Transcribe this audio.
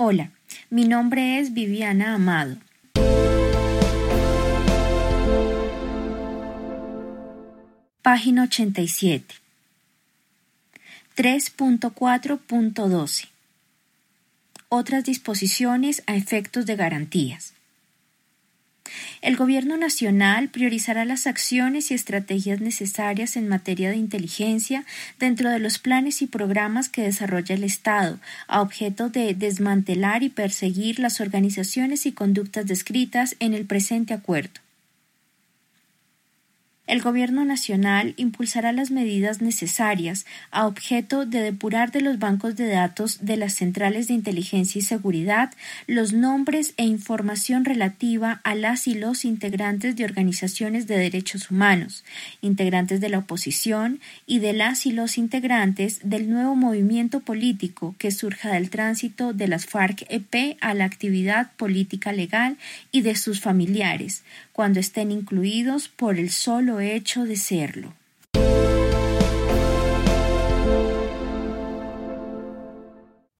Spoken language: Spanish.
Hola, mi nombre es Viviana Amado. Página 87. 3.4.12. Otras disposiciones a efectos de garantías. El Gobierno Nacional priorizará las acciones y estrategias necesarias en materia de inteligencia dentro de los planes y programas que desarrolla el Estado, a objeto de desmantelar y perseguir las organizaciones y conductas descritas en el presente acuerdo. El Gobierno Nacional impulsará las medidas necesarias a objeto de depurar de los bancos de datos de las centrales de inteligencia y seguridad los nombres e información relativa a las y los integrantes de organizaciones de derechos humanos, integrantes de la oposición y de las y los integrantes del nuevo movimiento político que surja del tránsito de las FARC-EP a la actividad política legal y de sus familiares, cuando estén incluidos por el solo hecho de serlo.